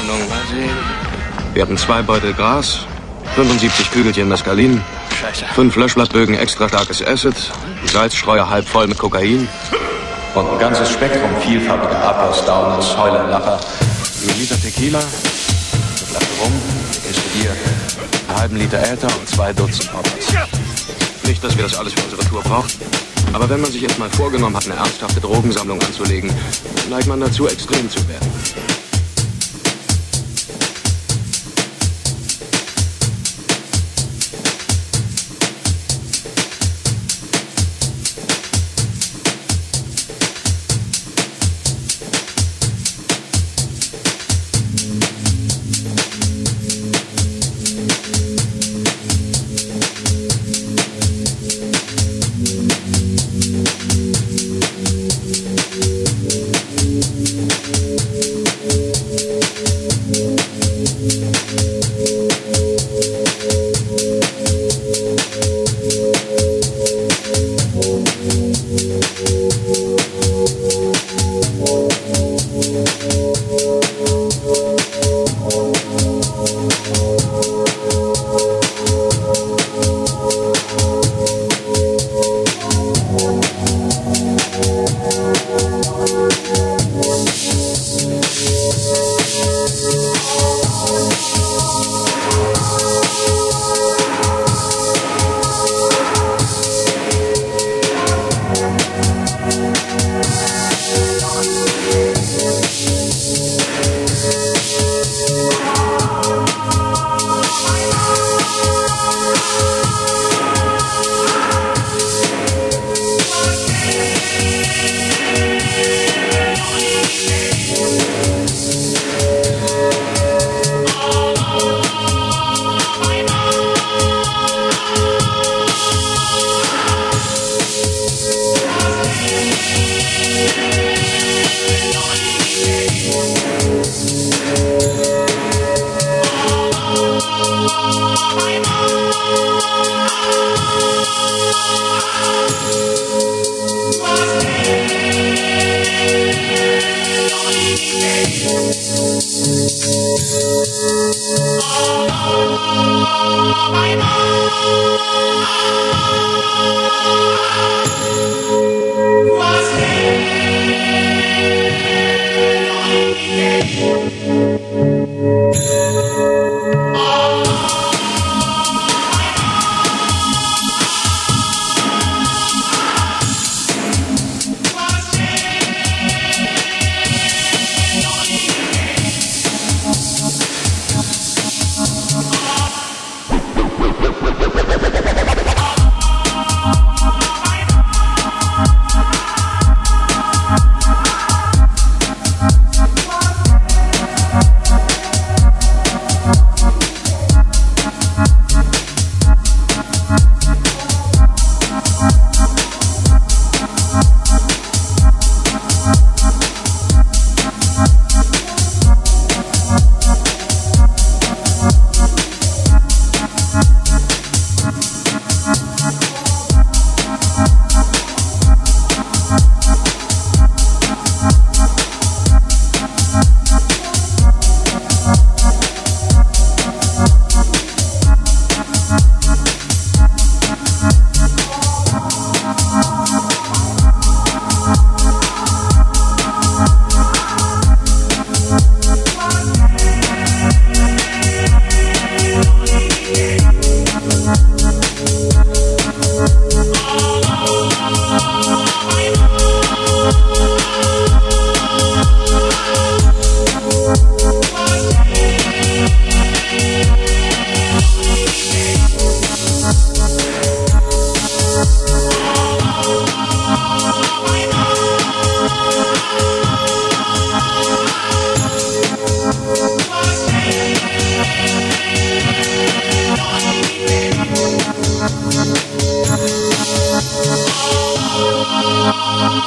Ordnung. Mal sehen. Wir hatten zwei Beutel Gras, 75 Kügelchen Mescalin, Scheiße. fünf Löschblattbögen extra starkes Acid, Salzstreuer halb voll mit Kokain und ein ganzes Spektrum vielfarbiger Uppers, Downers, Heuler, Lacher, ein Liter Tequila, eine Flasche Rum, Kiste Bier, einen halben Liter Äther und zwei Dutzend Poppers. Nicht, dass wir das alles für unsere Tour brauchen. Aber wenn man sich jetzt mal vorgenommen hat, eine ernsthafte Drogensammlung anzulegen, neigt man dazu, extrem zu werden. Bye.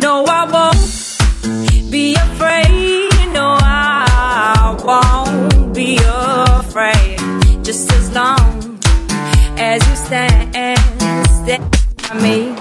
No, I won't be afraid. No, I won't be afraid. Just as long as you stand, stand by me.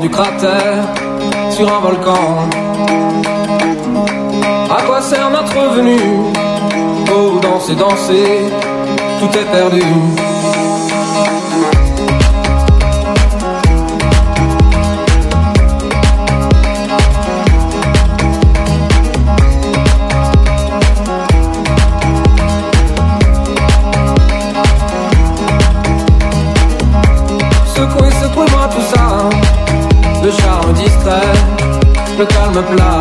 du cratère, sur un volcan. À quoi sert notre venue? Oh, danser, danser, tout est perdu. the plaît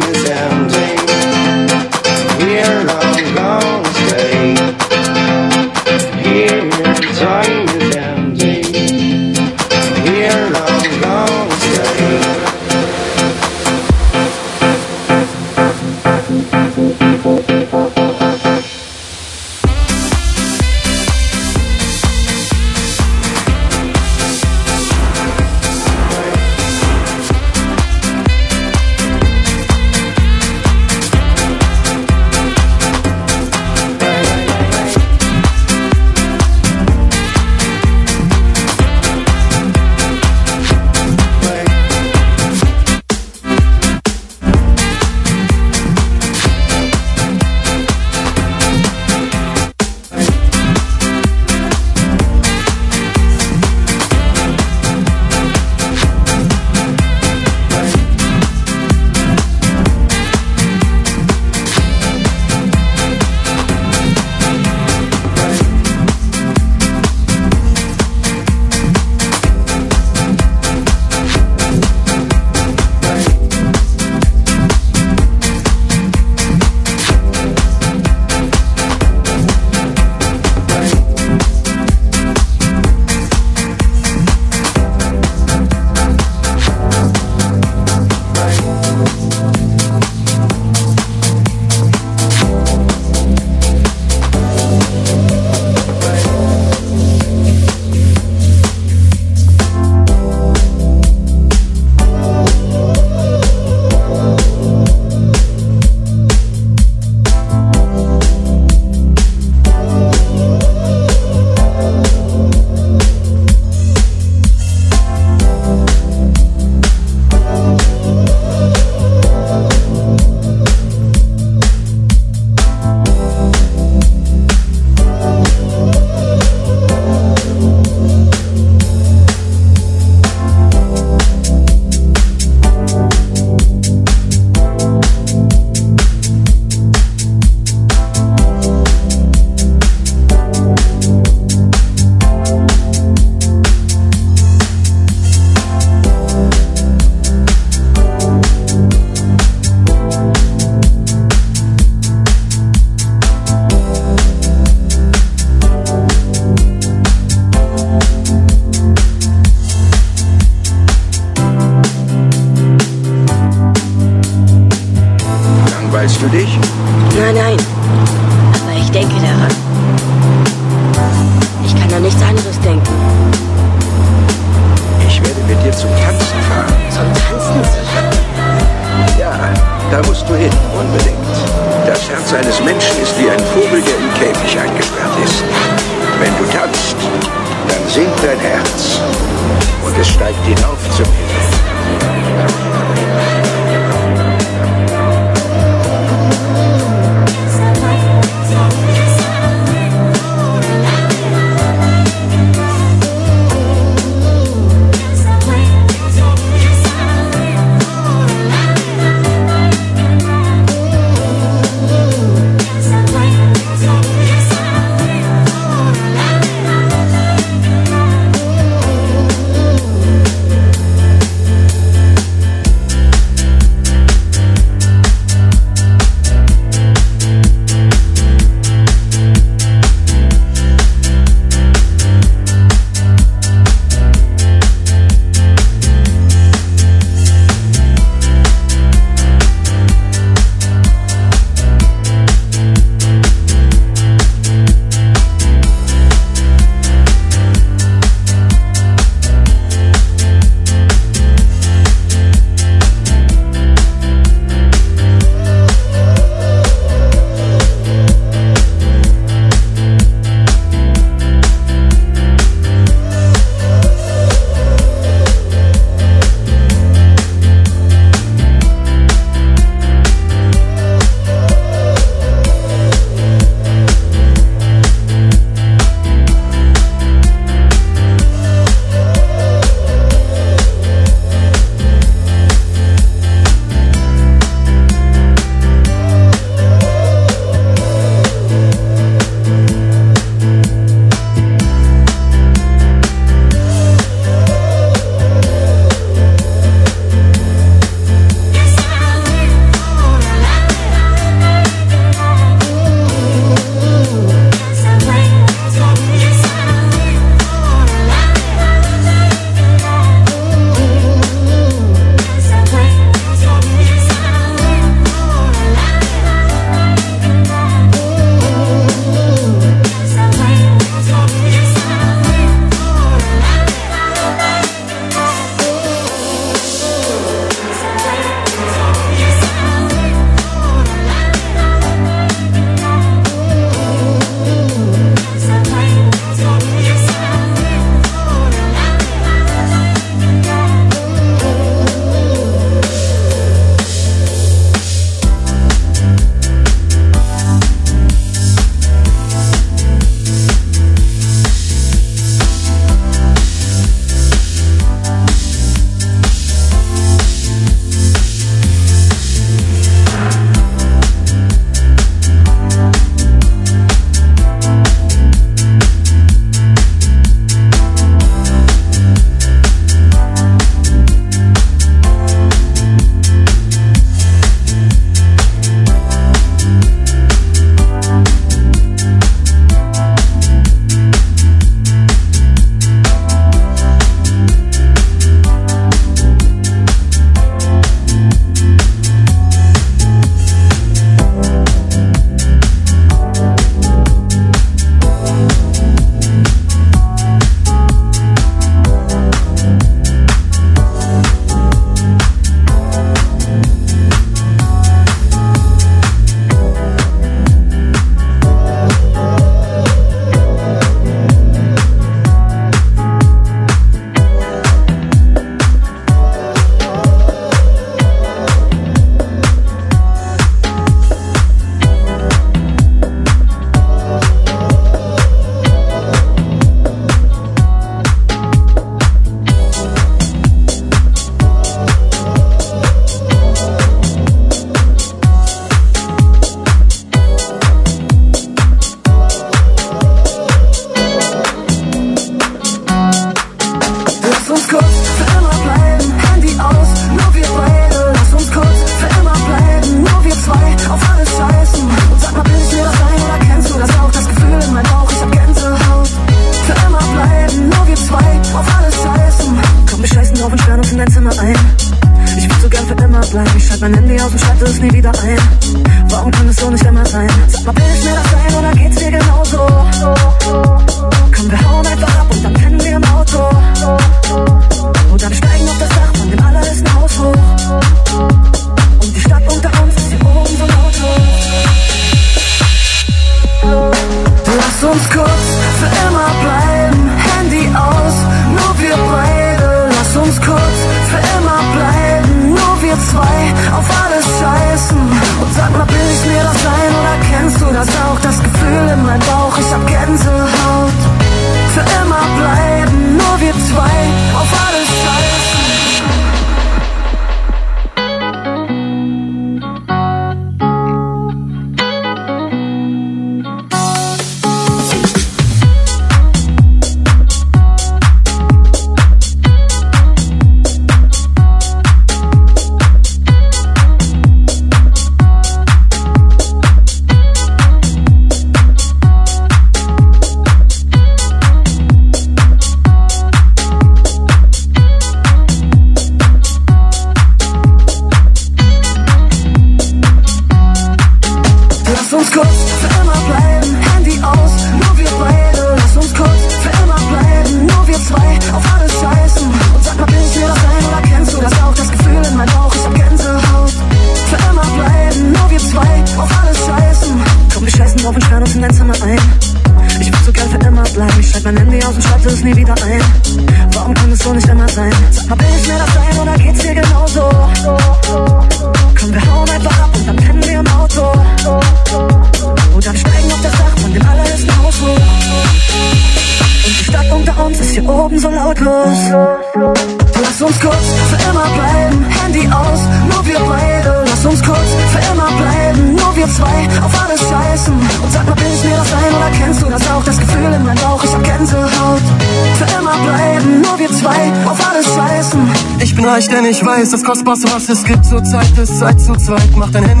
Zweig macht ein Handy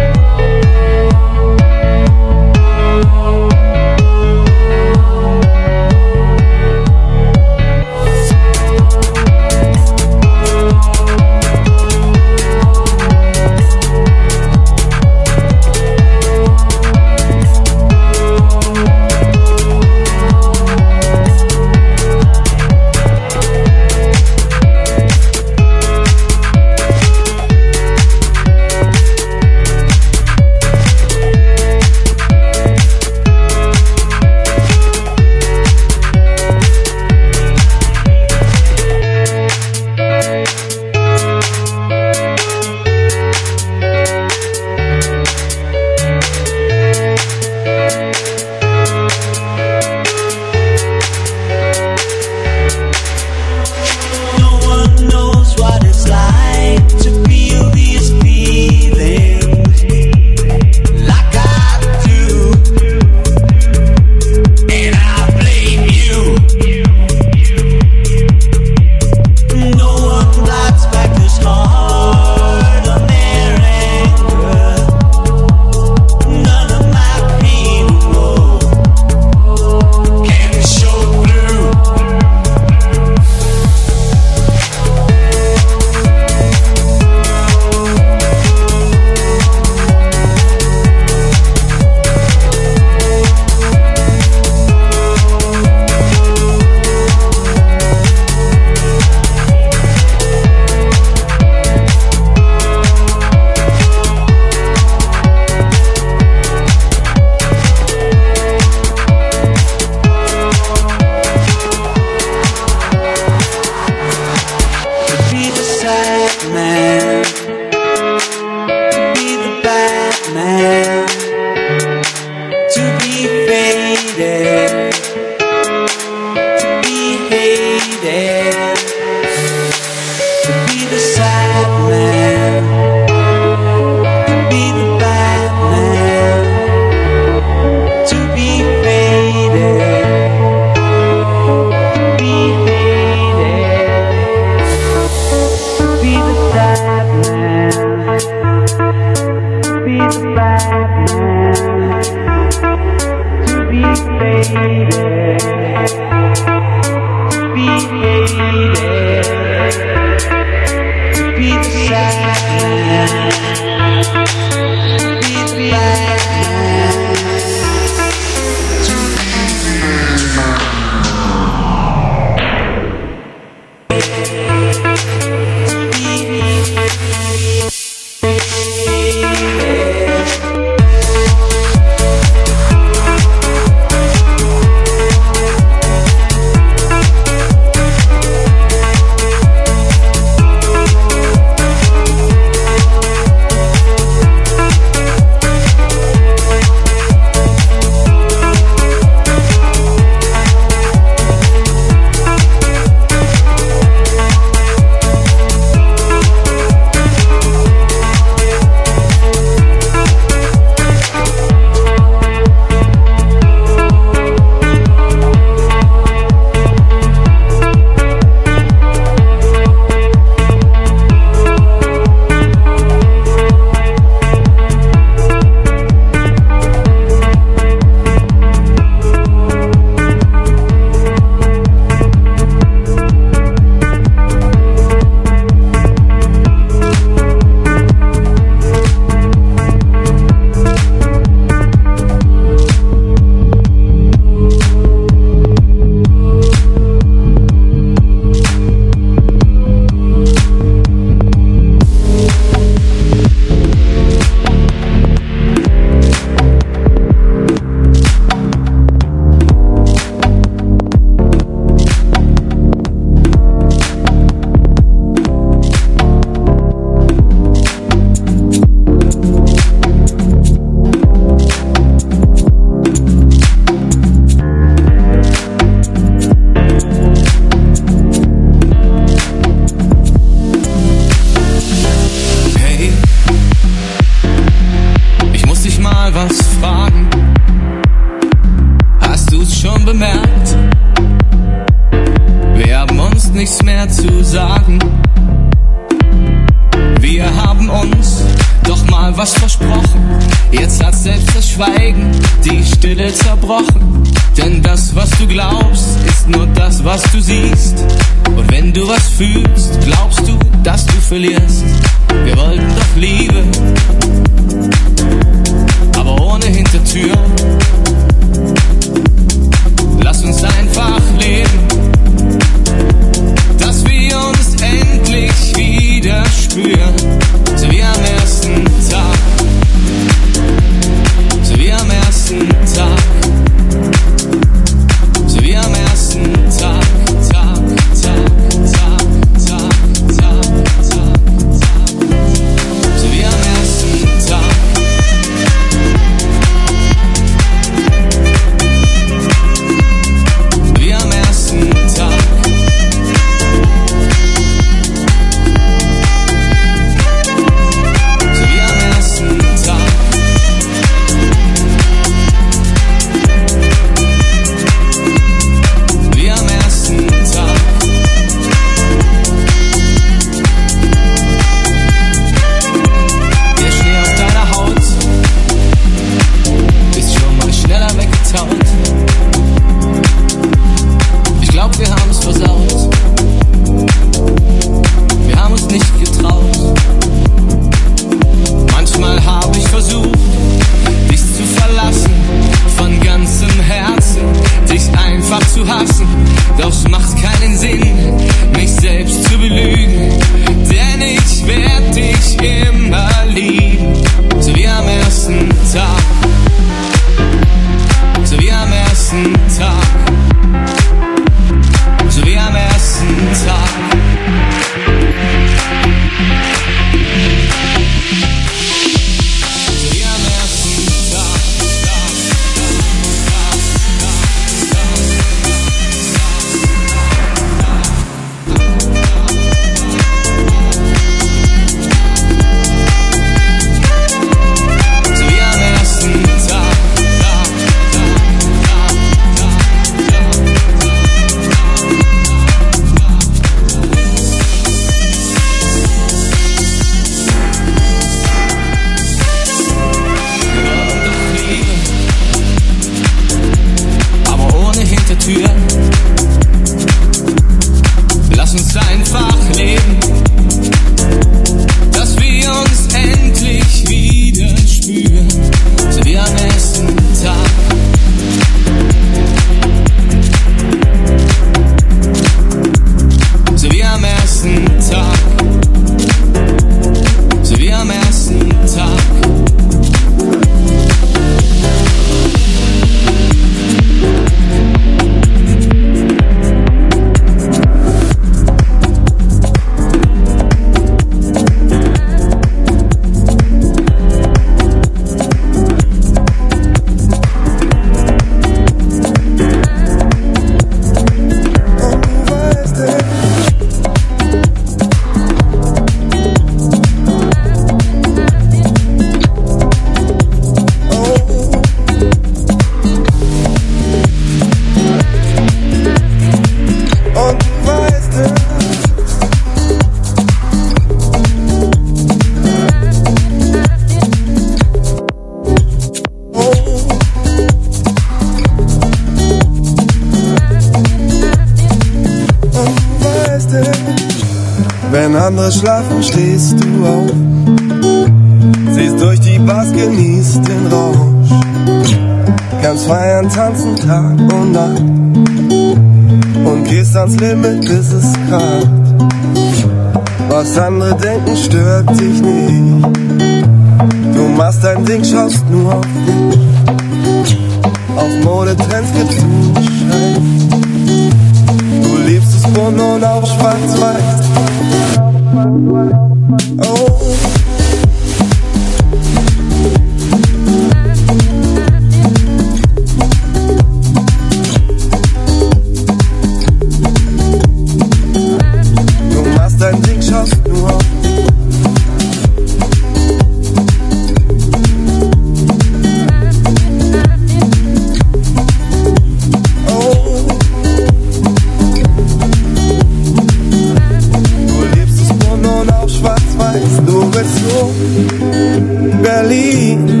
Berlin,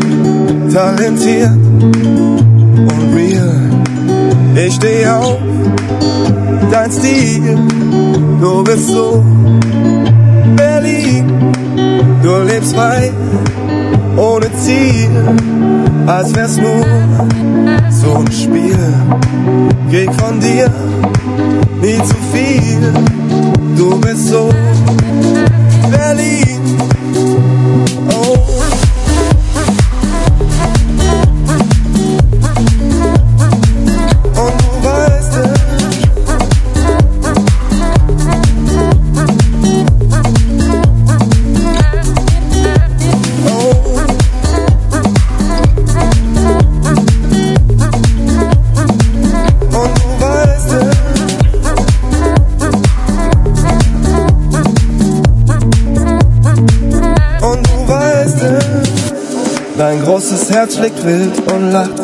talentiert und real. Ich steh auf, dein Stil. Du bist so Berlin, du lebst frei, ohne Ziel, als wär's nur so ein Spiel. Krieg von dir nie zu viel, du bist so Berlin. Herz schlägt wild und lacht.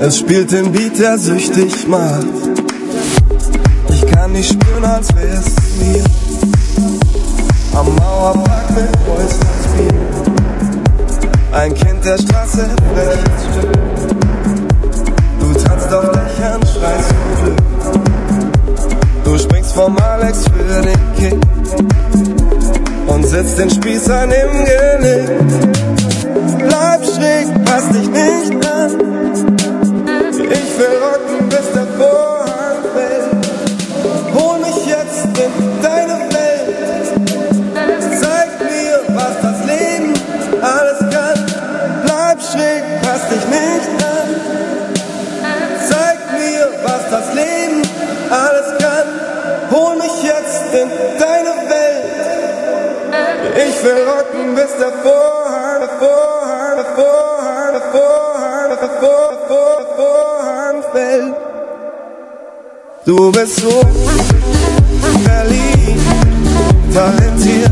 Es spielt den Beat, der süchtig macht. Ich kann dich spüren, als wär's mir. Am Mauerpark mit Boys Bier. Ein Kind der Straße, Stück. Du tanzt auf Dächern, schreist vor Glück. Du springst vom Alex für den Kick. Und setzt den Spießern im Genick. Schräg, pass dich nicht an. Ich will rocken, bis der Vorhang fällt. Hol mich jetzt in deine Welt. Zeig mir, was das Leben alles kann. Bleib schräg, pass dich nicht an. Zeig mir, was das Leben alles kann. Hol mich jetzt in deine Welt. Ich will rocken, bis der Vorhang, Du bist so talentiert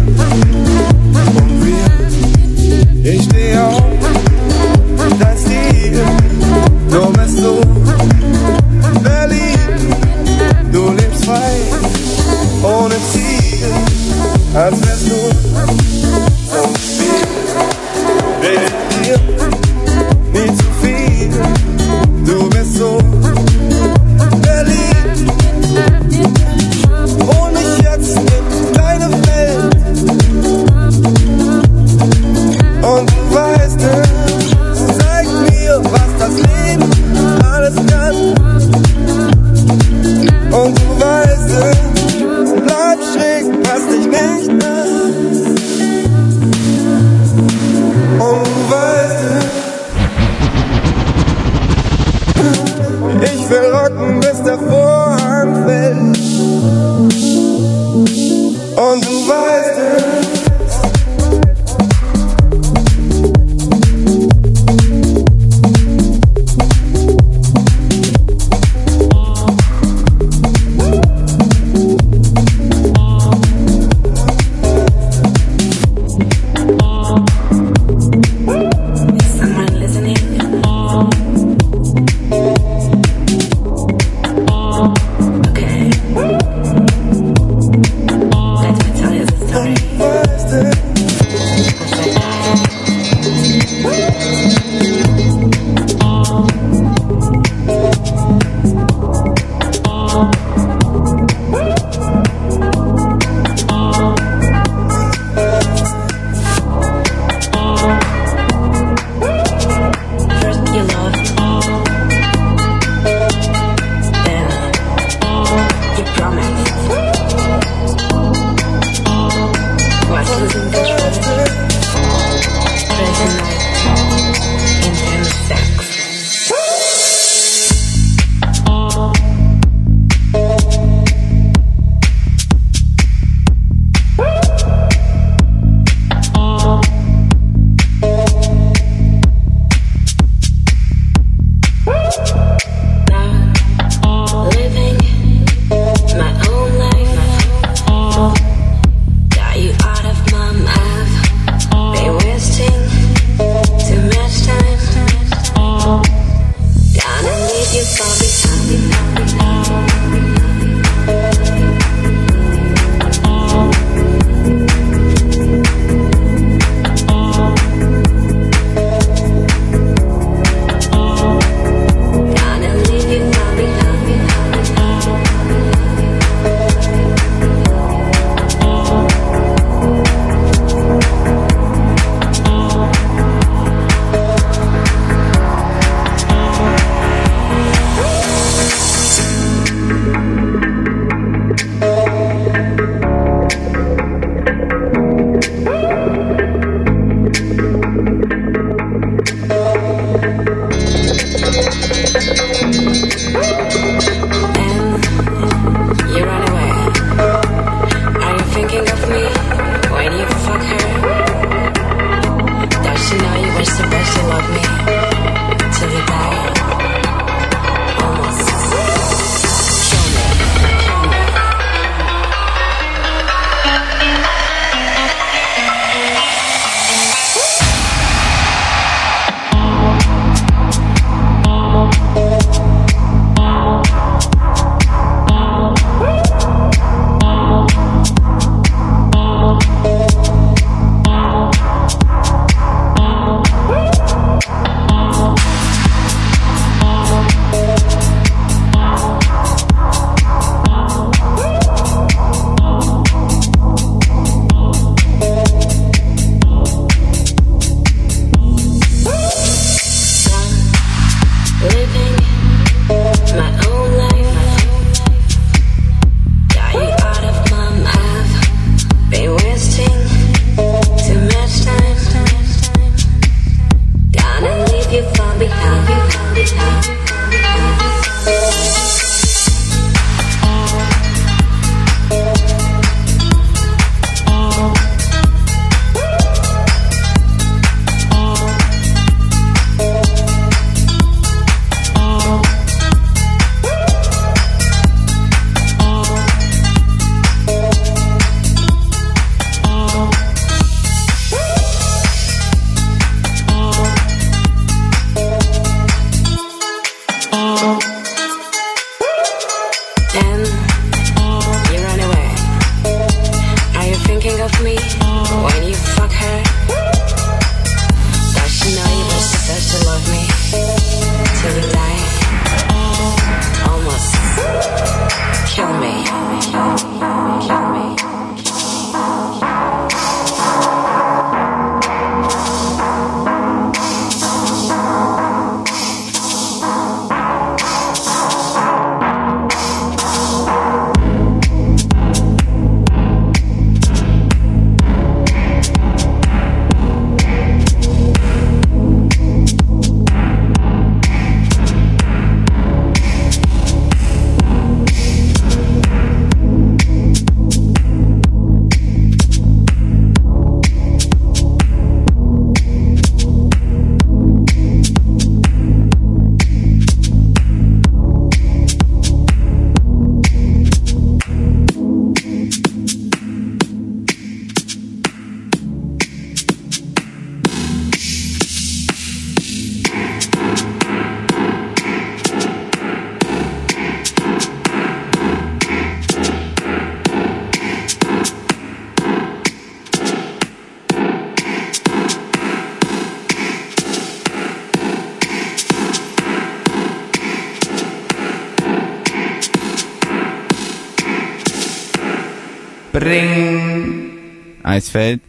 Ring. Eisfeld.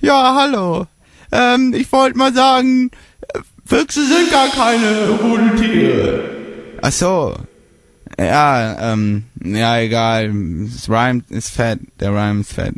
Ja, hallo. Ähm, ich wollte mal sagen, Füchse sind gar keine guten Tiere. Ach so. Ja, ähm, ja, egal. Es rhymt, ist fett. Der Rhyme ist fett.